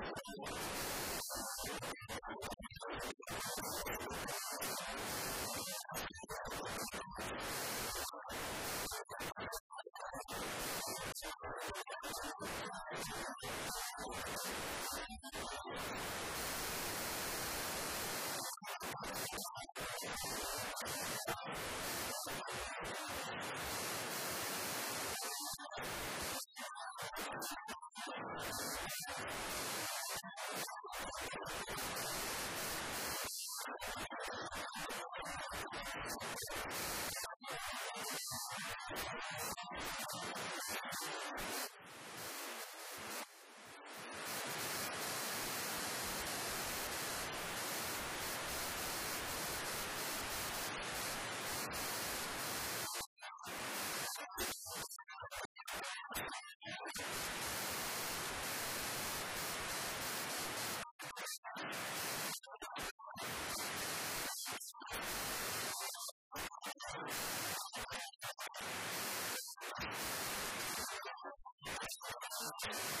you よし! you